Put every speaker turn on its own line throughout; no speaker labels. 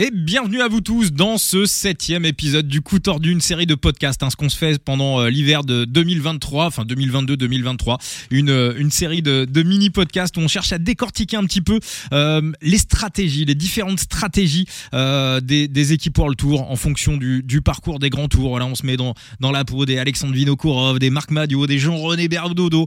Et bienvenue à vous tous dans ce septième épisode du coup tordu, une série de podcasts, hein, ce qu'on se fait pendant euh, l'hiver de 2023, enfin 2022-2023, une, euh, une série de, mini-podcasts où on cherche à décortiquer un petit peu euh, les stratégies, les différentes stratégies des, des équipes World Tour en fonction du, du parcours des grands tours. Voilà, on se met dans, dans la peau des Alexandre Vinokourov, des Marc Madio, des Jean-René Berdodo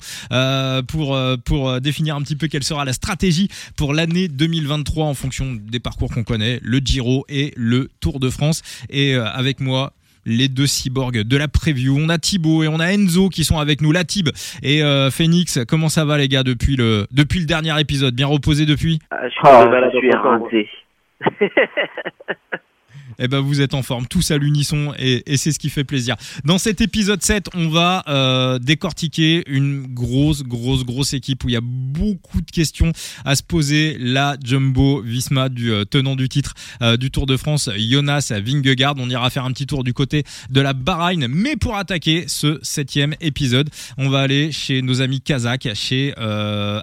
pour, pour définir un petit peu quelle sera la stratégie pour l'année 2023 en fonction des parcours qu'on connaît, le Giro et le Tour de France. Et euh, avec moi, les deux cyborgs de la preview. On a Thibaut et on a Enzo qui sont avec nous. La Thib et euh, Phoenix, comment ça va les gars depuis le, depuis le dernier épisode? Bien reposé depuis?
Ah, Je suis, ah, je suis.
eh ben vous êtes en forme, tous à l'unisson et, c'est ce qui fait plaisir. Dans cet épisode 7, on va euh, décortiquer une grosse, grosse, grosse équipe où il y a beaucoup de questions à se poser. La Jumbo Visma du euh, tenant du titre euh, du Tour de France, Jonas Vingegaard. On ira faire un petit tour du côté de la Bahreïn, mais pour attaquer ce septième épisode, on va aller chez nos amis kazakhs, chez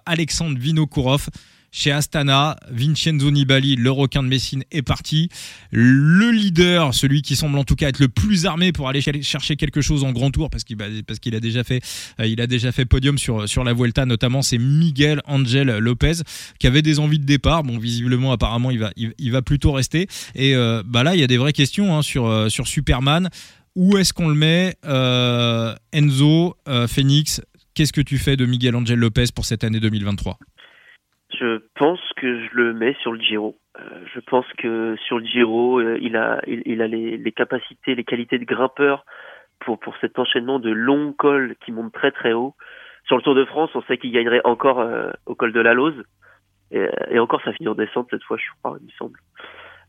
Alexandre Vinokourov. Chez Astana, Vincenzo Nibali, le requin de Messine, est parti. Le leader, celui qui semble en tout cas être le plus armé pour aller chercher quelque chose en grand tour, parce qu'il parce qu'il a déjà fait, euh, a déjà fait podium sur la Vuelta, notamment c'est Miguel Angel Lopez qui avait des envies de départ. Bon, visiblement, apparemment, il va plutôt rester. Et euh, bah là, il y a des vraies questions hein, sur euh, sur Superman. Où est-ce qu'on le met Enzo, Phoenix, qu'est-ce que tu fais de Miguel Angel Lopez pour cette année 2023
je pense que je le mets sur le Giro. Euh, je pense que sur le Giro, euh, il a, il, il a les, les, capacités, les qualités de grimpeur pour, pour cet enchaînement de longs cols qui montent très très haut. Sur le Tour de France, on sait qu'il gagnerait encore euh, au col de la Lose. Et, et, encore, ça finit en descente cette fois, je crois, il me semble.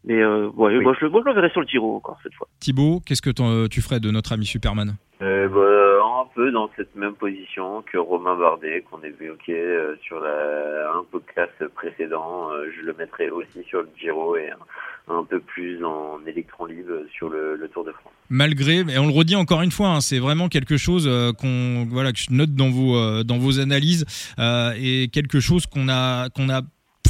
Mais euh, ouais, oui. moi, je, moi, je le verrai sur le Giro encore cette fois.
Thibaut, qu'est-ce que tu ferais de notre ami Superman?
Euh, bah, peu dans cette même position que Romain Bardet, qu'on évoquait euh, sur un podcast précédent. Euh, je le mettrai aussi sur le Giro et un, peu plus en électron libre sur le, Tour de France.
Malgré, et on le redit encore une fois, hein, c'est vraiment quelque chose euh, qu'on voilà que je note dans vos euh, dans vos analyses et quelque chose qu'on a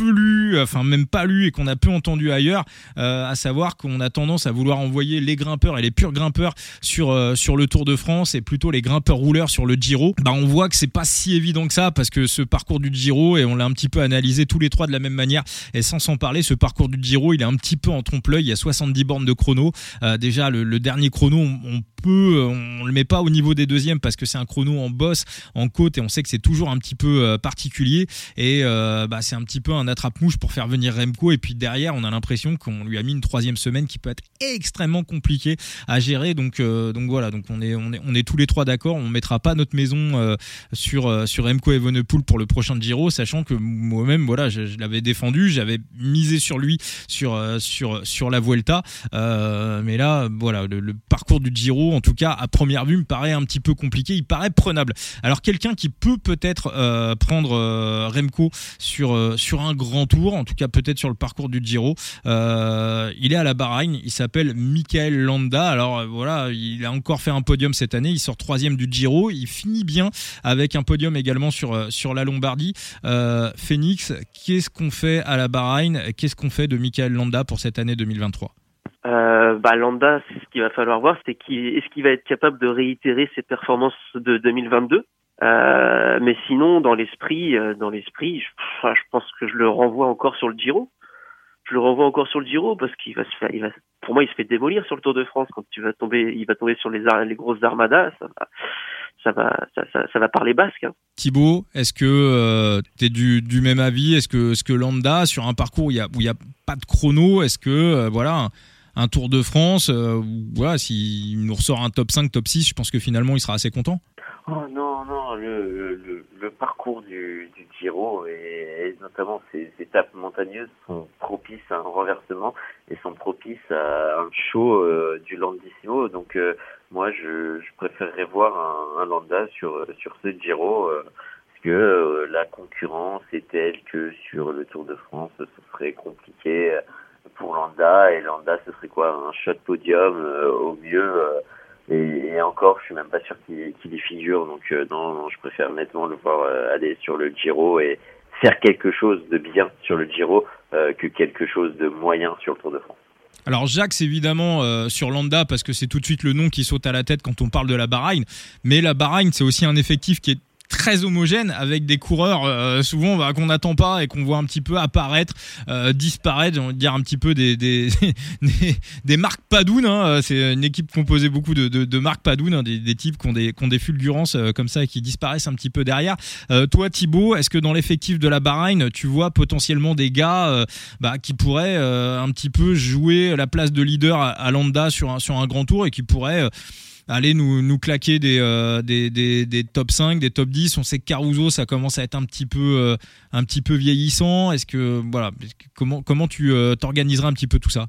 lu, enfin même pas lu et qu'on a peu entendu ailleurs, euh, à savoir qu'on a tendance à vouloir envoyer les grimpeurs et les purs grimpeurs sur euh, sur le Tour de France et plutôt les grimpeurs rouleurs sur le Giro. Bah on voit que c'est pas si évident que ça parce que ce parcours du Giro et on l'a un petit peu analysé tous les trois de la même manière et sans s'en parler, ce parcours du Giro il est un petit peu en trompe-l'œil. Il y a 70 bornes de chrono. Euh, déjà le, le, dernier chrono, on, on peu, on le met pas au niveau des deuxièmes parce que c'est un chrono en bosse, en côte et on sait que c'est toujours un petit peu euh, particulier et euh, bah, c'est un petit peu un attrape-mouche pour faire venir Remco. Et puis derrière on a l'impression qu'on lui a mis une troisième semaine qui peut être extrêmement compliquée à gérer. Donc euh, donc voilà. Donc on est on est on est tous les trois d'accord. On mettra pas notre maison euh, sur euh, sur Remco Evenepoel pour le prochain Giro sachant que moi-même voilà je, l'avais défendu. J'avais misé sur lui sur sur sur la Vuelta. Mais là voilà le, parcours du Giro en tout cas à première vue me paraît un petit peu compliqué. Il paraît prenable. Alors quelqu'un qui peut peut-être prendre Remco sur sur un grand tour en tout cas peut-être sur le parcours du Giro. Il est à la Bahreïn il s'appelle Michael Landa. Alors voilà il a encore fait un podium cette année il sort troisième du Giro. Il finit bien avec un podium également sur sur la Lombardie. Phoenix qu'est-ce qu'on fait à la Bahreïn? Qu'est-ce qu'on fait de Michael Landa pour cette année 2023
euh, bah Landa, ce qu'il va falloir voir, c'est est-ce qu'il va être capable de réitérer ses performances de 2022. Euh, mais sinon, dans l'esprit, euh, dans l'esprit, je, je, pense que je le renvoie encore sur le Giro. Je le renvoie encore sur le Giro parce qu'il va se faire, pour moi, il se fait démolir sur le Tour de France quand tu vas tomber, il va tomber sur les, grosses armadas. Ça va, ça va, ça, va parler basque. Hein.
Thibaut, est-ce que euh, tu es du, même avis? Est-ce que, ce que Landa, sur un parcours où il y a, pas de chrono, est-ce que, euh, voilà, un Tour de France, euh, s'il nous ressort un top 5, top 6, je pense que finalement il sera assez content.
Oh non, non, le, le, le parcours du, du Giro et, et, notamment ces étapes montagneuses sont propices à un renversement et sont propices à un show euh, du Landissimo. Donc euh, moi, je, je, préférerais voir un, un, Landa sur, sur ce Giro euh, parce que la concurrence est telle que sur le Tour de France, ce serait compliqué pour Landa et Landa ce serait quoi? Un shot podium euh, au mieux euh, et, encore je suis même pas sûr qu'il qu y figure donc euh, non, je préfère nettement le voir aller sur le Giro et faire quelque chose de bien sur le Giro que quelque chose de moyen sur le Tour de France.
Alors Jacques, évidemment euh, sur Landa parce que c'est tout de suite le nom qui saute à la tête quand on parle de la Bahreïn. Mais la Bahreïn, c'est aussi un effectif qui est très homogène avec des coureurs euh, souvent bah, qu'on n'attend pas et qu'on voit un petit peu apparaître, euh, disparaître, on va dire un petit peu des des, des, des marques Padoun. Hein. C'est une équipe composée beaucoup de, de, de marques Padoun, hein, des, des, types qui ont des, qui ont des fulgurances euh, comme ça et qui disparaissent un petit peu derrière. Euh, toi Thibaut, est-ce que dans l'effectif de la Bahreïn, tu vois potentiellement des gars euh, bah, qui pourraient un petit peu jouer la place de leader à, à sur un, sur un grand tour et qui pourraient aller nous, nous claquer des, euh, des, top 5, des top 10. On sait que Caruso, ça commence à être un petit peu, euh, un petit peu vieillissant. Est-ce que, voilà, comment, comment tu euh, t'organiseras un petit peu tout ça?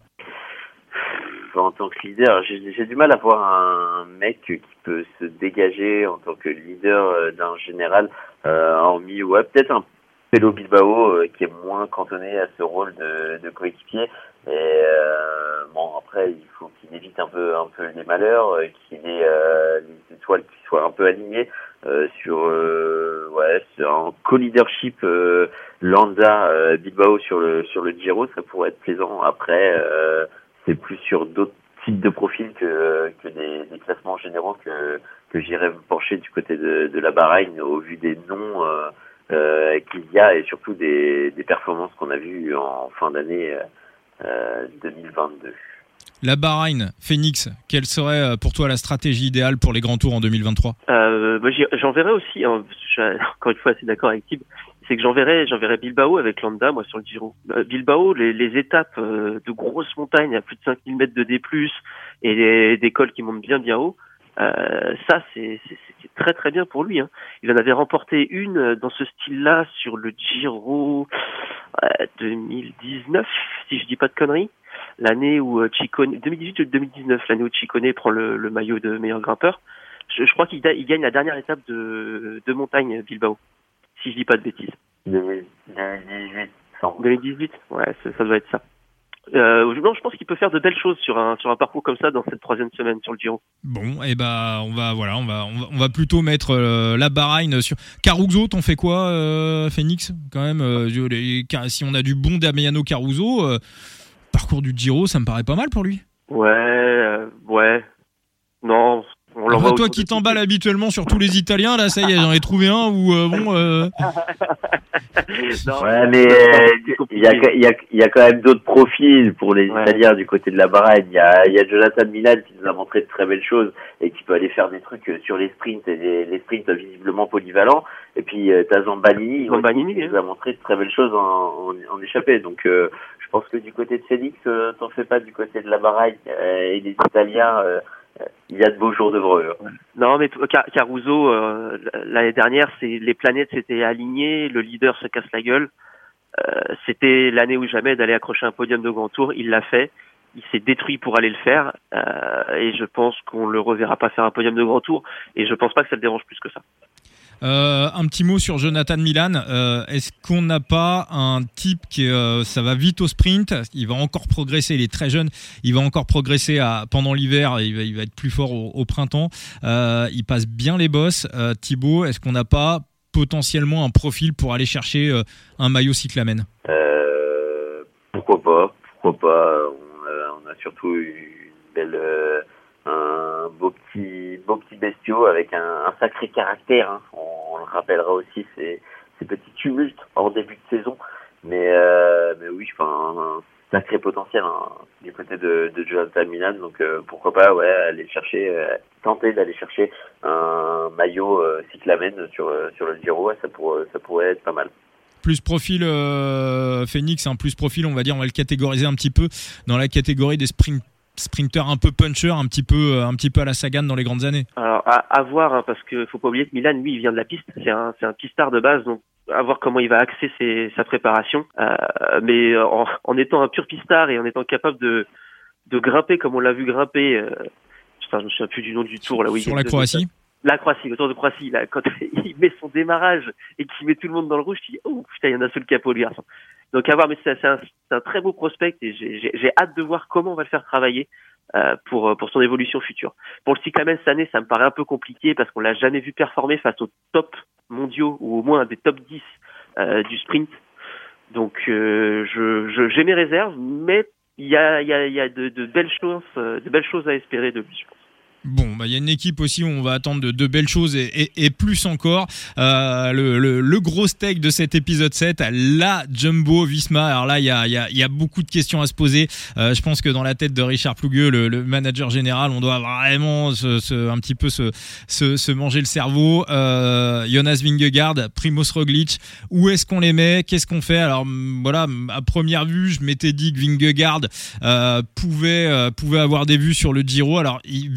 En tant que leader, j'ai du mal à voir un mec qui peut se dégager en tant que leader d'un général, hormis, ouais, peut-être un Pelo Bilbao qui est moins cantonné à ce rôle de coéquipier. Et euh, bon, après, il faut qu'il évite un peu, un peu les malheurs, euh, qu'il ait euh, les étoiles qui soient un peu alignées euh, sur, euh, ouais, sur un co-leadership Landa Bilbao sur le sur le Giro, ça pourrait être plaisant. Après, c'est plus sur d'autres types de profils que que des, des classements généraux que que j'irais pencher du côté de, de la Bahreïn au vu des noms. Qu'il y a et surtout des, des performances qu'on a vues en fin d'année 2022. Euh,
la Bahreïn, Phoenix, quelle serait euh, pour toi la stratégie idéale pour les grands tours en 2023
euh, J'enverrai aussi, hein, encore une fois assez d'accord avec Tib, c'est que j'enverrai j'enverrai Bilbao avec Landa, moi, sur le Giro. Euh, Bilbao, les, les étapes de grosses montagnes à plus de 5000 mètres de D+, et des, cols qui montent bien bien haut, euh, ça, c'est très très bien pour lui. Hein. Il en avait remporté une dans ce style-là sur le Giro 2019, si je dis pas de conneries, l'année où euh, Chicone, 2018 ou 2019, l'année où Chicone prend le, le, maillot de meilleur grimpeur. Je, je crois qu'il il gagne la dernière étape de, de montagne Bilbao, si je dis pas de bêtises.
2018.
2018, ouais, ça, ça doit être ça. Euh, non, je pense qu'il peut faire de belles choses sur un sur un parcours comme ça dans cette troisième semaine sur le Giro.
Bon, et eh ben on va voilà, on va on va, plutôt mettre euh, la Bahreïn sur Caruso. T'en fais quoi, euh, Phoenix Quand même, euh, si on a du bon Damiano Caruso, parcours du Giro, ça me paraît pas mal pour lui.
Ouais, ouais. Non,
on toi qui t'emballes habituellement sur tous les Italiens, là, ça y est, j'en ai trouvé un où, euh, bon. Euh...
ouais, mais il y, a, y, a, y a quand même d'autres profils pour les Italiens du côté de la Bahreïn. Il y a, y a Jonathan Milan qui nous a montré de très belles choses et qui peut aller faire des trucs sur les sprints et les, les sprints visiblement polyvalents. Et puis, euh, t'as Zambanini,
Zambanini
qui nous a montré de très belles choses en, en, en échappée. Donc, euh, je pense que du côté de Félix, euh, t'en fais pas du côté de la Bahreïn et des Italiens il y a de beaux jours devant eux.
Non, mais Caruso, euh, l'année dernière, c'est les planètes s'étaient alignées, le leader se casse la gueule. Euh, c'était l'année où jamais d'aller accrocher un podium de grand tour. Il l'a fait. Il s'est détruit pour aller le faire. Euh, et je pense qu'on le reverra pas faire un podium de grand tour. Et je pense pas que ça le dérange plus que ça.
Euh, un petit mot sur Jonathan Milan. Est-ce qu'on n'a pas un type qui ça va vite au sprint? Il va encore progresser. Il est très jeune. Il va encore progresser pendant l'hiver. Il va, il va être plus fort au, au printemps. il passe bien les bosses. Thibaut, est-ce qu'on n'a pas potentiellement un profil pour aller chercher un maillot cyclamen
Pourquoi pas Pourquoi pas on a, surtout une belle un beau petit beau petit bestiau avec un, un sacré caractère. Hein. On, on, le rappellera aussi ces, ces petits tumultes en début de saison. Mais euh, mais oui, enfin un sacré potentiel hein, du côté de, de Jonathan Milan. Donc euh, pourquoi pas ouais aller chercher euh, tenter d'aller chercher un maillot euh, cyclamen sur euh, sur le Giro. Ça pourrait ça pourrait être pas mal
plus profil euh, Phoenix, un hein, plus profil, on va dire, on va le catégoriser un petit peu dans la catégorie des sprint sprinter un peu puncher, un petit peu, euh, un petit peu à la Sagan dans les grandes années.
Alors à, voir, hein, parce qu'il faut pas oublier que Milan, lui, il vient de la piste. C'est un, c'est un pistard de base, donc à voir comment il va axer ses, sa préparation. Euh, mais en, en, étant un pur pistard et en étant capable de, de grimper comme on l'a vu grimper, euh, je me souviens plus du nom du tour là.
Oui, Sur la Croatie.
La Croatie, le Tour de Croatie, là, quand il met son démarrage et qu'il met tout le monde dans le rouge, tu dis oh putain, il y en a seul capot le garçon. Donc à voir, mais c'est un, un, très beau prospect et j'ai hâte de voir comment on va le faire travailler. Euh, pour pour son évolution future. Pour le cyclamen cette année, ça me paraît un peu compliqué parce qu'on l'a jamais vu performer face aux top mondiaux ou au moins des top 10 euh, du sprint. Donc euh, je j'ai mes réserves, mais il y a, y a, y a de, de, belles choses, de belles choses à espérer de lui,
Bon, bah, il y a une équipe aussi où on va attendre de, belles choses et, plus encore. Euh, le, gros steak de cet épisode 7, la Jumbo Visma. Alors là, il y a, beaucoup de questions à se poser. Euh, je pense que dans la tête de Richard Plougueux, le, manager général, on doit vraiment se, un petit peu se, se, manger le cerveau. Euh, Jonas Vingegaard, Primoz Roglic, où est-ce qu'on les met? Qu'est-ce qu'on fait? Alors voilà, à première vue, je m'étais dit que Vingegaard pouvait, pouvait avoir des vues sur le Giro. Alors, il,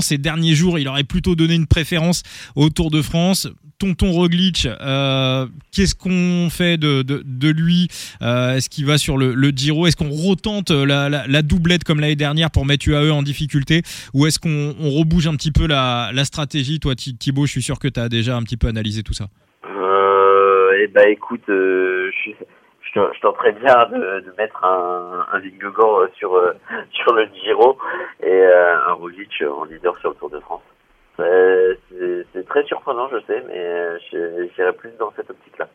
ces derniers jours, il aurait plutôt donné une préférence au Tour de France. Tonton Roglic, euh, qu'est-ce qu'on fait de, lui euh, Est-ce qu'il va sur le, Giro? Est-ce qu'on retente la, doublette comme l'année dernière pour mettre UAE en difficulté? Ou est-ce qu'on rebouge un petit peu la, stratégie? Toi, Thibaut, je suis sûr que tu as déjà un petit peu analysé tout ça.
Euh, eh ben, écoute, je je, tenterais bien de, de, mettre un, un Vingegaard euh, sur euh, sur le Giro et euh, un Roglic en leader sur le Tour de France. C'est très surprenant, je sais, mais j'irais plus dans cette optique-là.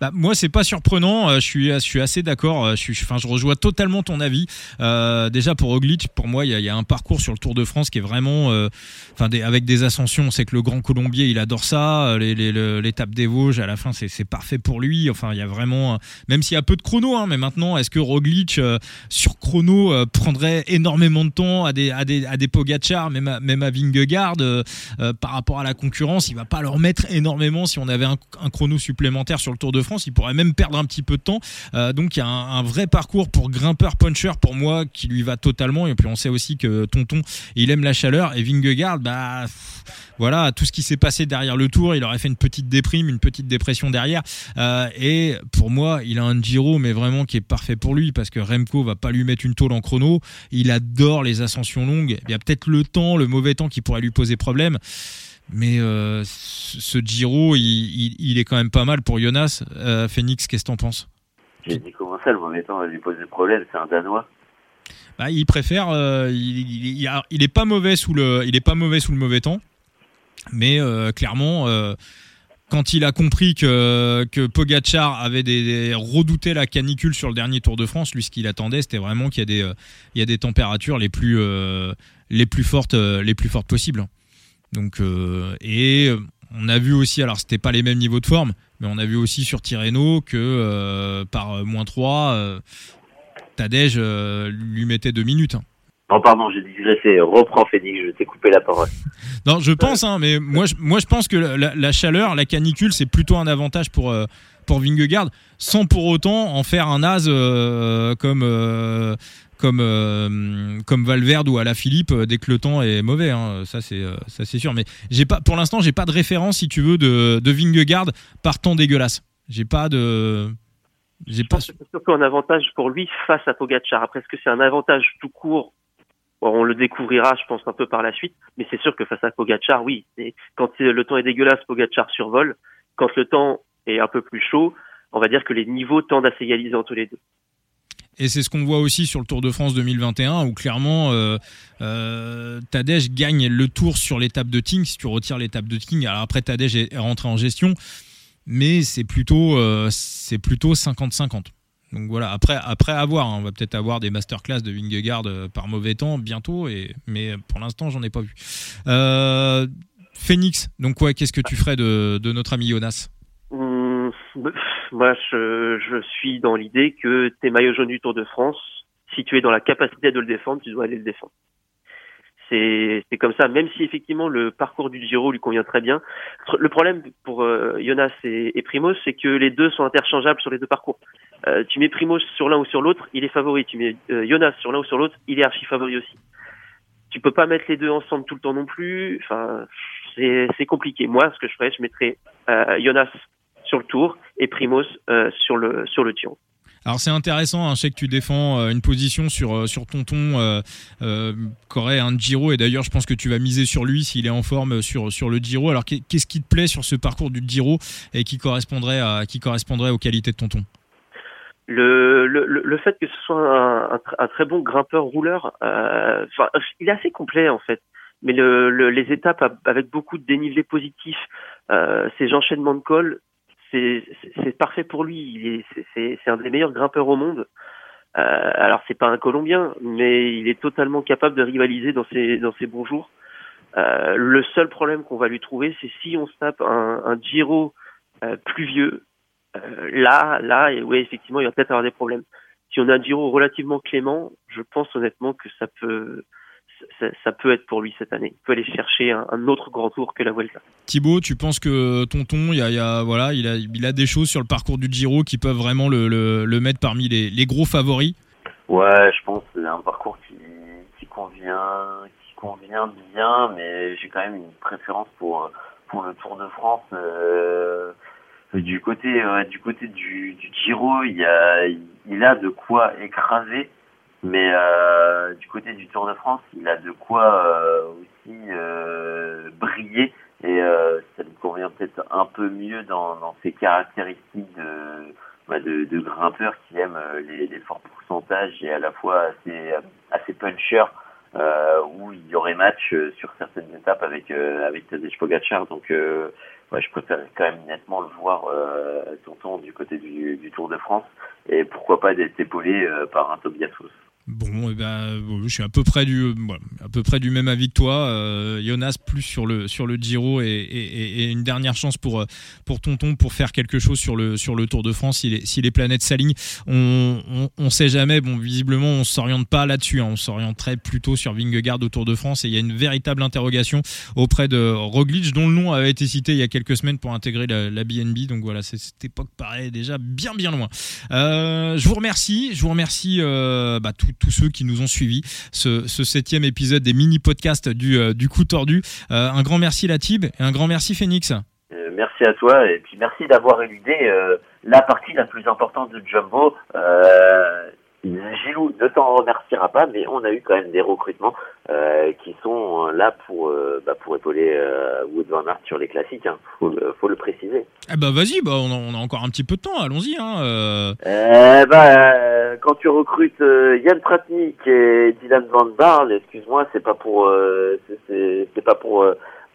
Bah, moi, c'est pas surprenant. Euh, je suis, je suis assez d'accord. Euh, je, enfin, je rejoins totalement ton avis. Euh, déjà pour Roglic, pour moi, il y a, un parcours sur le Tour de France qui est vraiment, enfin, avec des ascensions. On sait que le Grand Colombier, il adore ça. L'étape des Vosges, à la fin, c'est parfait pour lui. Enfin, il y a vraiment, même s'il y a peu de chrono, hein, mais maintenant, est-ce que Roglic sur chrono prendrait énormément de temps à des, à des, à des Pogacar, même à, même à Vingegaard, par rapport à la concurrence, il va pas leur mettre énormément si on avait un, un chrono supplémentaire sur le Tour de France. Il pourrait même perdre un petit peu de temps. Euh, donc il y a un, vrai parcours pour grimpeur puncher pour moi qui lui va totalement. Et puis on sait aussi que Tonton il aime la chaleur et Vingegaard bah voilà tout ce qui s'est passé derrière le tour il aurait fait une petite déprime une petite dépression derrière euh, et pour moi il a un Giro mais vraiment qui est parfait pour lui parce que Remco va pas lui mettre une tôle en chrono il adore les ascensions longues il y a peut-être le temps le mauvais temps qui pourrait lui poser problème mais euh, ce Giro, il, est quand même pas mal pour Jonas. Euh, Phoenix, qu'est-ce que t'en penses?
J'ai dit comment ça, le mauvais temps lui pose des problèmes, c'est un Danois.
Bah, il préfère, euh, il, il, est pas mauvais sous le, il est pas mauvais sous le mauvais temps, mais clairement, quand il a compris que, que Pogachar avait des, redouté la canicule sur le dernier Tour de France, lui ce qu'il attendait, c'était vraiment qu'il y a des, il y a des températures les plus, les plus fortes, les plus fortes possibles. Donc, euh, et on a vu aussi, alors c'était pas les mêmes niveaux de forme, mais on a vu aussi sur Tirreno que euh, par moins 3, euh, Tadej lui mettait deux minutes. Hein.
Non, pardon, j'ai digressé. Reprends, Félix, je t'ai coupé la parole.
non, je pense, hein, mais moi, je, moi, je pense que la, chaleur, la canicule, c'est plutôt un avantage pour, pour Vingegaard, sans pour autant en faire un as comme comme euh, comme Valverde ou à la Philippe euh, dès que le temps est mauvais hein. ça c'est euh, ça c'est sûr. Mais j'ai pas pour l'instant j'ai pas de référence si tu veux de de Vingegaard par temps dégueulasse. J'ai pas de
j'ai pas c'est surtout un avantage pour lui face à Pogacar. Après est-ce que c'est un avantage tout court? On le découvrira je pense un peu par la suite. Mais c'est sûr que face à Pogacar oui. Quand le temps est dégueulasse Pogacar survole. Quand le temps est un peu plus chaud on va dire que les niveaux tendent à s'égaliser entre les deux
et c'est ce qu'on voit aussi sur le Tour de France 2021, où clairement, euh, euh, Tadej gagne le tour sur l'étape de Ting. Si tu retires l'étape de Ting, alors après Tadej est rentré en gestion, mais c'est plutôt euh, plutôt 50-50. Donc voilà, après, après avoir, hein, on va peut-être avoir des masterclass de Vingegaard par mauvais temps bientôt, et, mais pour l'instant, j'en ai pas vu. Phoenix, donc ouais, qu'est-ce que tu ferais de, de notre ami Jonas?
Moi, je, suis dans l'idée que tes maillots jaunes du Tour de France, si tu es dans la capacité de le défendre, tu dois aller le défendre. C'est, comme ça, même si effectivement le parcours du Giro lui convient très bien. Le problème pour euh, Jonas et, et Primoz, c'est que les deux sont interchangeables sur les deux parcours. Euh, tu mets Primoz sur l'un ou sur l'autre, il est favori. Tu mets euh, Jonas sur l'un ou sur l'autre, il est archi favori aussi. Tu peux pas mettre les deux ensemble tout le temps non plus. Enfin, c'est, compliqué. Moi, ce que je ferais, je mettrais Jonas sur le tour et Primoz euh, sur le sur le.
Alors c'est intéressant, hein, je sais que tu défends euh, une position sur euh, sur Tonton euh, euh, qu'aurait un Giro et d'ailleurs je pense que tu vas miser sur lui s'il est en forme sur sur le Giro. Alors qu'est-ce qui te plaît sur ce parcours du Giro et qui correspondrait à qui correspondrait aux qualités de Tonton?
Le, le, le fait que ce soit un, un, très bon grimpeur rouleur, euh, il est assez complet en fait. Mais le, les étapes avec beaucoup de dénivelé positif, ces enchaînements de cols, c'est parfait pour lui. C'est un des meilleurs grimpeurs au monde. alors c'est pas un Colombien, mais il est totalement capable de rivaliser dans ses dans ses bons jours. le seul problème qu'on va lui trouver, c'est si on se tape un, un Giro pluvieux. là, là, et oui, effectivement, il va peut-être avoir des problèmes. Si on a un Giro relativement clément, je pense honnêtement que ça peut ça, peut être pour lui cette année. Il peut aller chercher un, autre grand tour que la Vuelta.
Thibaut, tu penses que Tonton, il, y a, voilà, il, a, il a des choses sur le parcours du Giro qui peuvent vraiment le, le, mettre parmi les, les, gros favoris?
Ouais, je pense que c'est un parcours qui, qui, convient, qui convient bien, mais j'ai quand même une préférence pour, pour le Tour de France. Euh, du côté, du côté du, du Giro, il, y a, il a de quoi écraser mais euh, du côté du Tour de France, il a de quoi euh, aussi euh, briller et euh, ça lui convient peut-être un peu mieux dans, dans ses caractéristiques de, bah de, de, grimpeur qui aime euh, les, les, forts pourcentages et à la fois assez, assez puncher euh, où il y aurait match sur certaines étapes avec avec Tadej Pogacar. Donc ouais, je préfère quand même nettement le voir tonton du côté du, du, Tour de France et pourquoi pas d'être épaulé par un Tobias.
Bon, eh ben, je suis à peu près du, à peu près du même avis que toi. Euh, Jonas plus sur le sur le Giro et, et, et, une dernière chance pour pour Tonton pour faire quelque chose sur le sur le Tour de France si les si les planètes s'alignent. On, on, on sait jamais. Bon, visiblement, on s'oriente pas là-dessus. Hein. On s'orienterait plutôt sur Vingegaard au Tour de France et il y a une véritable interrogation auprès de Roglic dont le nom avait été cité il y a quelques semaines pour intégrer la, la BNB. Donc voilà, cette époque paraît déjà bien bien loin. Euh, je vous remercie. Je vous remercie euh, bah, tout tous ceux qui nous ont suivis ce, septième épisode des mini-podcasts du, euh, du coup tordu. Euh, un grand merci Latib et un grand merci Phoenix.
Euh, merci à toi et puis merci d'avoir éludé la partie la plus importante de Jumbo. Ne t'en remerciera pas, mais on a eu quand même des recrutements euh, qui sont là pour euh, bah, pour épauler euh, Wood Van Aert sur les classiques. Hein. Faut, le, faut le préciser.
Eh bah vas-y, bah on a, encore un petit peu de temps. Allons-y. Hein,
eh bah, quand tu recrutes Yann Pratnik et Dylan Van Barl, excuse-moi, c'est pas pour c'est pas pour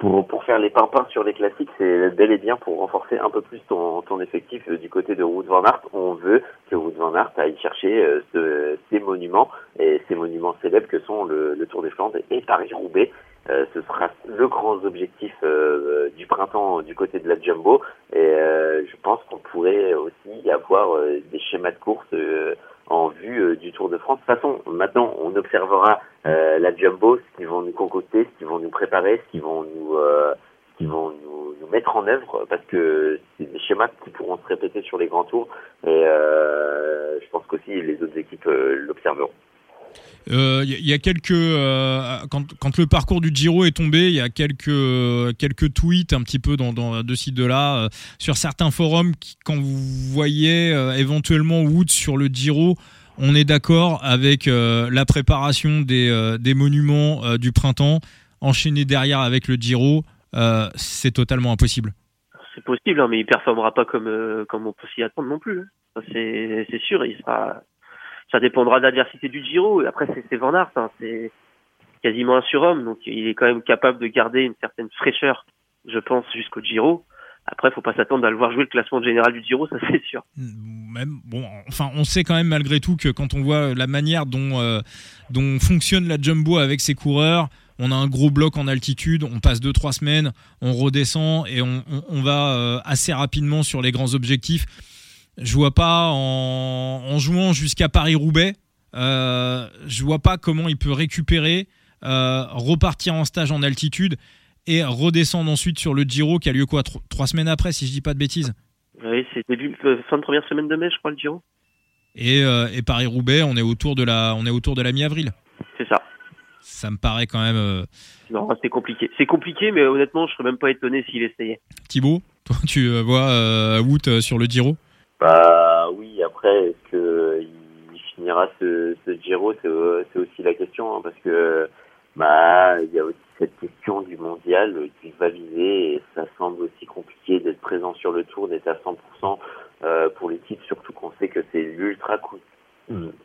pour, pour faire les pimpins sur les classiques, c'est bel et bien pour renforcer un peu plus ton, ton effectif du côté de Wood Van Aert. On veut que Wood Van Aert aille chercher euh, ce, ces monuments et ces monuments célèbres que sont le, le Tour des Flandres et Paris-Roubaix. Euh, ce sera le grand objectif euh, du printemps du côté de la Jumbo et je pense qu'on pourrait aussi avoir des schémas de course en vue du Tour de France. De toute façon, maintenant, on observera euh, la Jumbo, ce qu'ils vont nous concocter, ce qu'ils vont nous préparer, ce qu'ils vont nous, euh, qu'ils vont nous, nous, mettre en œuvre, parce que c'est des schémas qui pourront se répéter sur les grands tours, et euh, je pense qu'aussi les autres équipes euh, l'observeront.
Il euh, y, a quelques euh, quand, le parcours du Giro est tombé, il y a quelques quelques tweets un petit peu dans, de ci de là sur certains forums quand vous voyez éventuellement Wood sur le Giro, on est d'accord avec euh, la préparation des, euh, des monuments euh, du printemps, enchaîné derrière avec le Giro, c'est totalement impossible.
C'est possible, hein, mais il performera pas comme, comme on peut s'y attendre non plus. Hein. C'est sûr, il sera, ça dépendra de l'adversité du Giro. Après, c'est Van Aert, hein, c'est quasiment un surhomme, donc il est quand même capable de garder une certaine fraîcheur, je pense, jusqu'au Giro. Après, il faut pas s'attendre à le voir jouer le classement général du Giro, ça c'est sûr.
Même, bon, enfin, on sait quand même malgré tout que quand on voit la manière dont, euh, fonctionne la Jumbo avec ses coureurs, on a un gros bloc en altitude, on passe 2-3 semaines, on redescend et on, on, va euh, assez rapidement sur les grands objectifs. Je vois pas en, en jouant jusqu'à Paris-Roubaix, euh, je vois pas comment il peut récupérer, euh, repartir en stage en altitude et redescendre ensuite sur le Giro qui a lieu quoi Trois semaines après, si je dis pas de bêtises?
Oui, c'est début, euh, fin de première semaine de mai, je crois, le Giro.
Et, euh, et Paris-Roubaix, on est autour de la, on est autour de la mi-avril.
C'est ça.
Ça me paraît quand même.
Non, c'est compliqué. C'est compliqué, mais honnêtement, je serais même pas étonné s'il essayait.
Thibaut, toi, tu vois Wout sur le Giro?
Bah oui, après, est-ce que il finira ce, ce Giro C'est aussi la question, hein, parce que bah il y a aussi cette question du mondial qui va viser et ça semble aussi compliqué d'être présent sur le tour, d'être à 100% euh, pour l'équipe, surtout qu'on sait que c'est l'ultra coup,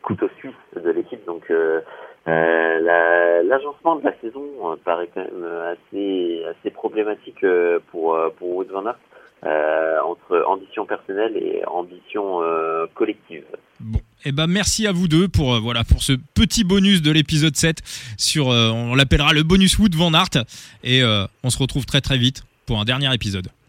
couteau suisse de l'équipe. Donc euh, euh, l'agencement de la saison paraît quand même assez assez problématique pour Wood Van Aert. entre ambition et ambition collective.
Bon, eh ben merci à vous deux pour voilà pour ce petit bonus de l'épisode 7 sur on l'appellera le bonus Wood Van Art et on se retrouve très très vite pour un dernier épisode.